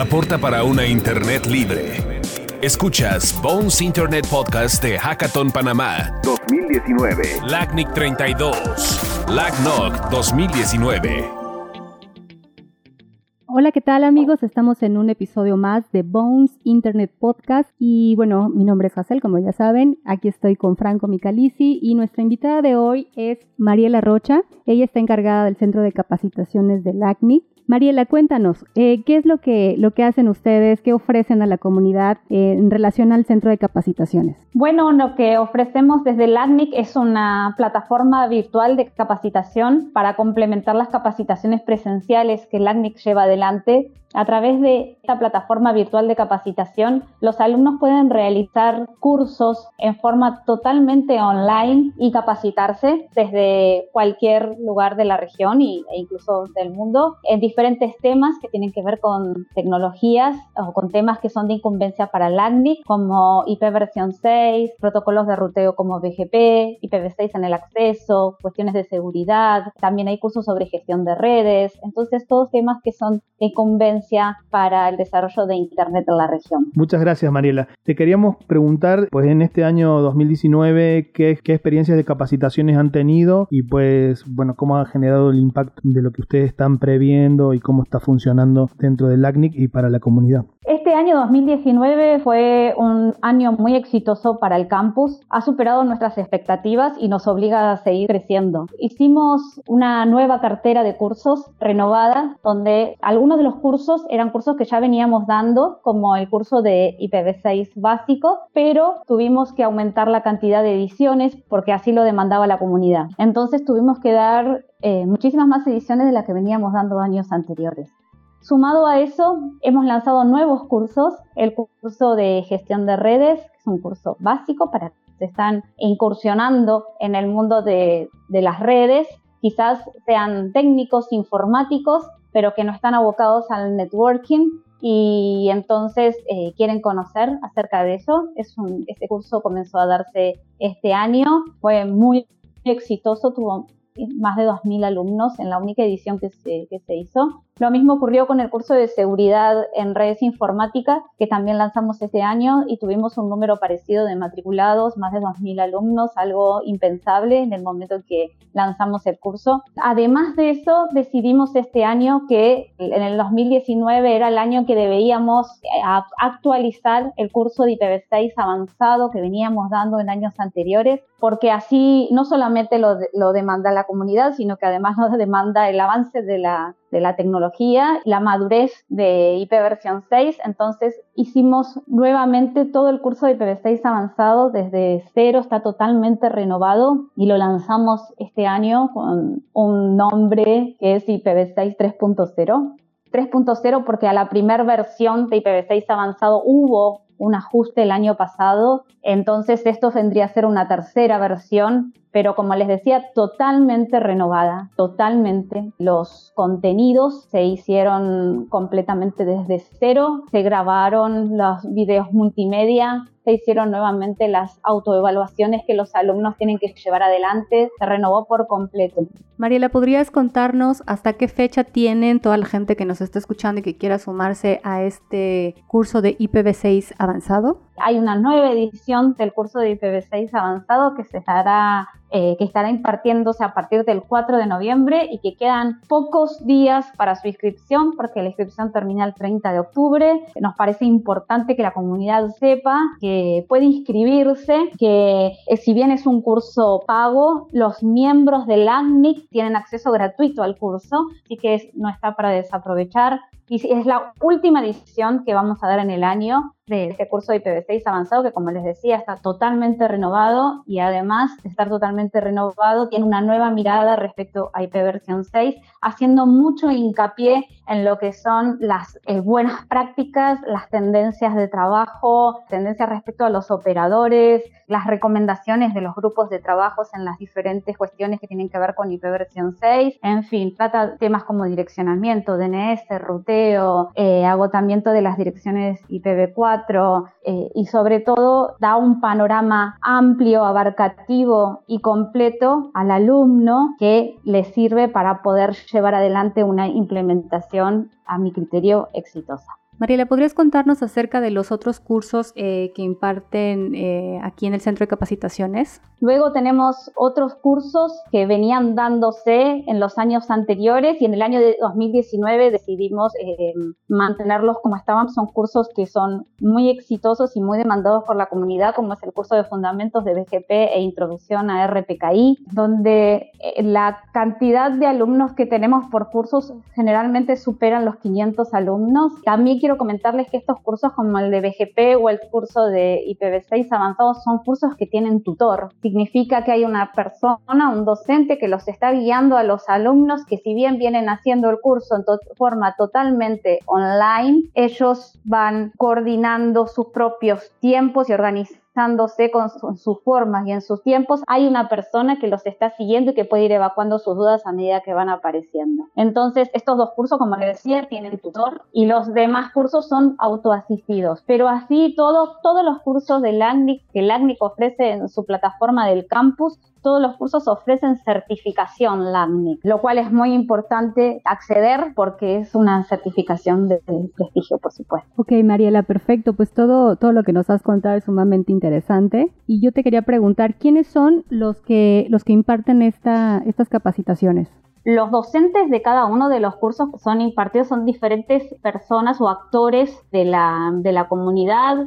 aporta para una Internet libre. Escuchas Bones Internet Podcast de Hackathon Panamá 2019. LACNIC 32. LACNOC 2019. Hola, ¿qué tal amigos? Estamos en un episodio más de Bones Internet Podcast y bueno, mi nombre es Hazel, como ya saben, aquí estoy con Franco Micalisi y nuestra invitada de hoy es Mariela Rocha. Ella está encargada del Centro de Capacitaciones del ACNI Mariela, cuéntanos, eh, ¿qué es lo que, lo que hacen ustedes? ¿Qué ofrecen a la comunidad eh, en relación al centro de capacitaciones? Bueno, lo que ofrecemos desde el ACNIC es una plataforma virtual de capacitación para complementar las capacitaciones presenciales que el lleva adelante a través de esta plataforma virtual de capacitación, los alumnos pueden realizar cursos en forma totalmente online y capacitarse desde cualquier lugar de la región e incluso del mundo en diferentes temas que tienen que ver con tecnologías o con temas que son de incumbencia para el como IP versión 6, protocolos de ruteo como BGP, IPv6 en el acceso, cuestiones de seguridad. También hay cursos sobre gestión de redes. Entonces, todos temas que son de incumbencia para el desarrollo de Internet en la región. Muchas gracias, Mariela. Te queríamos preguntar, pues en este año 2019, ¿qué, qué experiencias de capacitaciones han tenido y pues, bueno, cómo ha generado el impacto de lo que ustedes están previendo y cómo está funcionando dentro del ACNIC y para la comunidad. Este año 2019 fue un año muy exitoso para el campus, ha superado nuestras expectativas y nos obliga a seguir creciendo. Hicimos una nueva cartera de cursos renovada, donde algunos de los cursos eran cursos que ya veníamos dando, como el curso de IPv6 básico, pero tuvimos que aumentar la cantidad de ediciones porque así lo demandaba la comunidad. Entonces tuvimos que dar eh, muchísimas más ediciones de las que veníamos dando años anteriores. Sumado a eso, hemos lanzado nuevos cursos, el curso de gestión de redes, que es un curso básico para que se están incursionando en el mundo de, las redes, quizás sean técnicos informáticos, pero que no están abocados al networking y entonces eh, quieren conocer acerca de eso. Es este curso comenzó a darse este año, fue muy exitoso, tuvo más de 2.000 alumnos en la única edición que que se hizo. Lo mismo ocurrió con el curso de seguridad en redes informáticas, que también lanzamos este año y tuvimos un número parecido de matriculados, más de 2.000 alumnos, algo impensable en el momento en que lanzamos el curso. Además de eso, decidimos este año que en el 2019 era el año que debíamos eh, actualizar el curso de IPv6 avanzado que veníamos dando en años anteriores, porque así no solamente lo, demanda la comunidad, sino que además nos demanda el avance de la de la tecnología, la madurez de IP versión 6. Entonces hicimos nuevamente todo el curso de IPv6 avanzado desde cero, está totalmente renovado y lo lanzamos este año con un nombre que es IPv6 3.0. 3.0 porque a la primera versión de IPv6 avanzado hubo un ajuste el año pasado, entonces esto vendría a ser una tercera versión pero como les decía, totalmente renovada, totalmente. Los contenidos se hicieron completamente desde cero, se grabaron los videos multimedia, se hicieron nuevamente las autoevaluaciones que los alumnos tienen que llevar adelante, se renovó por completo. Mariela, ¿podrías contarnos hasta qué fecha tienen toda la gente que nos está escuchando y que quiera sumarse a este curso de IPv6 avanzado? Hay una nueva edición del curso de IPv6 avanzado que se estará eh, que estará impartiéndose a partir del 4 de noviembre y que quedan pocos días para su inscripción porque la inscripción termina el 30 de octubre. Nos parece importante que la comunidad sepa que puede inscribirse, que eh, si bien es un curso pago, los miembros del ACNIC tienen acceso gratuito al curso, así que no está para desaprovechar. Y es la última edición que vamos a dar en el año de este curso de IPv6 avanzado, que como les decía, está totalmente renovado y además de estar totalmente renovado, tiene una nueva mirada respecto a IP versión 6, haciendo mucho hincapié en lo que son las eh, buenas prácticas, las tendencias de trabajo, tendencias respecto a los operadores, las recomendaciones de los grupos de trabajos en las diferentes cuestiones que tienen que ver con IP versión 6, en fin, trata temas como direccionamiento, DNS, ruteo, eh, agotamiento de las direcciones IPv4, eh, y sobre todo da un panorama amplio, abarcativo y completo al alumno que le sirve para poder llevar adelante una implementación a mi criterio exitosa. Mariela, ¿podrías contarnos acerca de los otros cursos eh, que imparten eh, aquí en el Centro de Capacitaciones? Luego tenemos otros cursos que venían dándose en los años anteriores y en el año de 2019 decidimos eh, mantenerlos como estaban. Son cursos que son muy exitosos y muy demandados por la comunidad, como es el curso de Fundamentos de BGP e Introducción a RPKI, donde la cantidad de alumnos que tenemos por cursos generalmente superan los 500 alumnos. También quiero comentarles que estos cursos como el de BGP o el curso de IPv6 avanzados son cursos que tienen tutor. Significa que hay una persona, un docente que los está guiando a los alumnos que si bien vienen haciendo el curso en forma totalmente online, ellos van coordinando sus propios tiempos y organizando con, sus formas y en sus tiempos, hay una persona que los está siguiendo y que puede ir evacuando sus dudas a medida que van apareciendo. Entonces, estos dos cursos, como les decía, tienen tutor y los demás cursos son autoasistidos. Pero así, todos todos los cursos del LACNIC que el ACNIC ofrece en su plataforma del campus todos los cursos ofrecen certificación LACNIC, lo cual es muy importante acceder porque es una certificación de, prestigio, por supuesto. Ok, Mariela, perfecto. Pues todo, todo lo que nos has contado es sumamente interesante. Y yo te quería preguntar, ¿quiénes son los que, los que imparten esta, estas capacitaciones? Los docentes de cada uno de los cursos que son impartidos son diferentes personas o actores de la, de la comunidad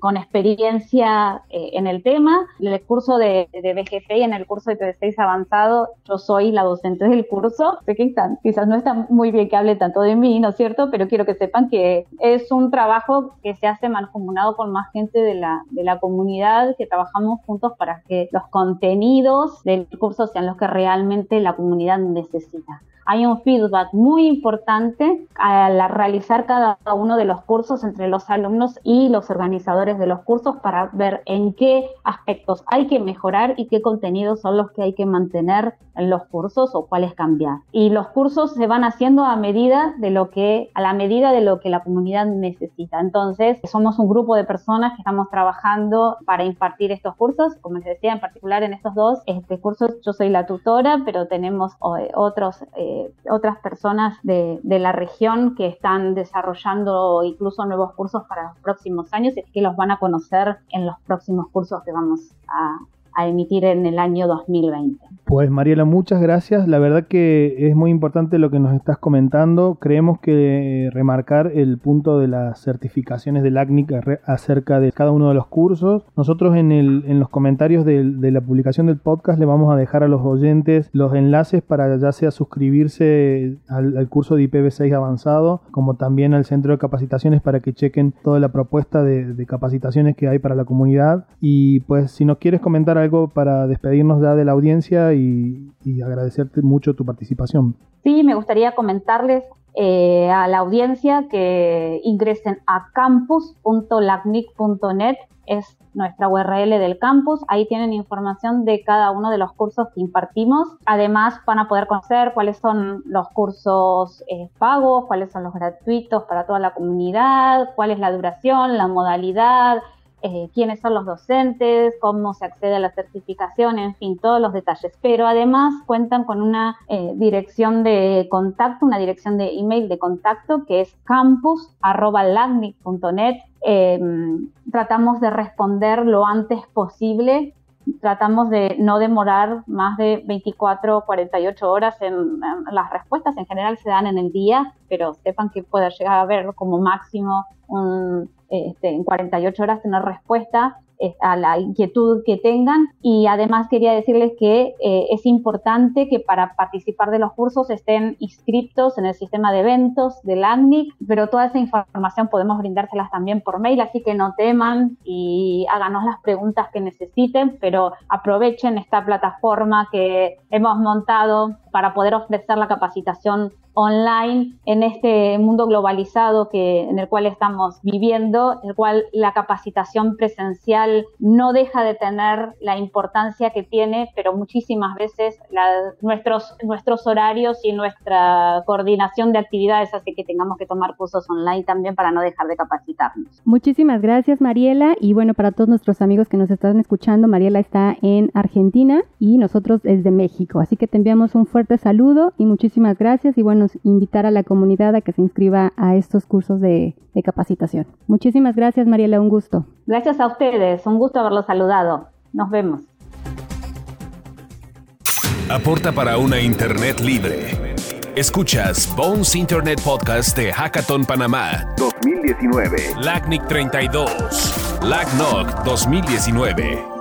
con experiencia eh, en el tema. En el curso de, de BGP y en el curso de TV6 avanzado, yo soy la docente del curso. Sé que quizás no está muy bien que hable tanto de mí, ¿no es cierto? Pero quiero que sepan que es un trabajo que se hace mancomunado con más gente de la, comunidad, que trabajamos juntos para que los contenidos del curso sean los que realmente la comunidad necesita. Hay un feedback muy importante al realizar cada uno de los cursos entre los alumnos y los organizadores de los cursos para ver en qué aspectos hay que mejorar y qué contenidos son los que hay que mantener en los cursos o cuáles cambiar. Y los cursos se van haciendo a medida de lo que, a la medida de lo que la comunidad necesita. Entonces, somos un grupo de personas que estamos trabajando para impartir estos cursos. Como les decía, en particular en estos dos este cursos, yo soy la tutora, pero tenemos eh, otros eh, otras personas de, de, la región que están desarrollando incluso nuevos cursos para los próximos años y que los van a conocer en los próximos cursos que vamos a, a emitir en el año 2020. Pues Mariela, muchas gracias. La verdad que es muy importante lo que nos estás comentando. Creemos que remarcar el punto de las certificaciones del ACNIC acerca de cada uno de los cursos. Nosotros en, el, en los comentarios de, la publicación del podcast le vamos a dejar a los oyentes los enlaces para ya sea suscribirse al, curso de IPv6 avanzado, como también al centro de capacitaciones para que chequen toda la propuesta de, de capacitaciones que hay para la comunidad. Y pues si nos quieres comentar algo para despedirnos ya de la audiencia y, agradecerte mucho tu participación. Sí, me gustaría comentarles eh, a la audiencia que ingresen a campus.lacnic.net, es nuestra URL del campus. Ahí tienen información de cada uno de los cursos que impartimos. Además, van a poder conocer cuáles son los cursos eh, pagos, cuáles son los gratuitos para toda la comunidad, cuál es la duración, la modalidad, eh, quiénes son los docentes, cómo se accede a la certificación, en fin, todos los detalles. Pero además cuentan con una eh, dirección de contacto, una dirección de email de contacto que es campus.lagnic.net. Em, tratamos de responder lo antes posible tratamos de no demorar más de 24 o 48 horas en, las respuestas. En general se dan en el día, pero sepan que puede llegar a ver como máximo un, este, en 48 horas tener respuesta eh, a la inquietud que tengan. Y además quería decirles que eh, es importante que para participar de los cursos estén inscritos en el sistema de eventos del ACNIC, pero toda esa información podemos brindárselas también por mail, así que no teman y háganos las preguntas que necesiten, pero aprovechen esta plataforma que hemos montado para poder ofrecer la capacitación online en este mundo globalizado que, en el cual estamos viviendo, en el cual la capacitación presencial no deja de tener la importancia que tiene, pero muchísimas veces nuestros, nuestros horarios y nuestra coordinación de actividades hace que tengamos que tomar cursos online también para no dejar de capacitarnos. Muchísimas gracias Mariela y bueno, para todos nuestros amigos que nos están escuchando, Mariela está en Argentina y nosotros desde México, así que te enviamos un fuerte saludo y muchísimas gracias y bueno, invitar a la comunidad a que se inscriba a estos cursos de, de capacitación. Muchísimas gracias, Mariela, un gusto. Gracias a ustedes, un gusto haberlos saludado. Nos vemos. Aporta para una Internet libre. Escuchas Bones Internet Podcast de Hackathon Panamá 2019. LACNIC 32. LACNOC 2019.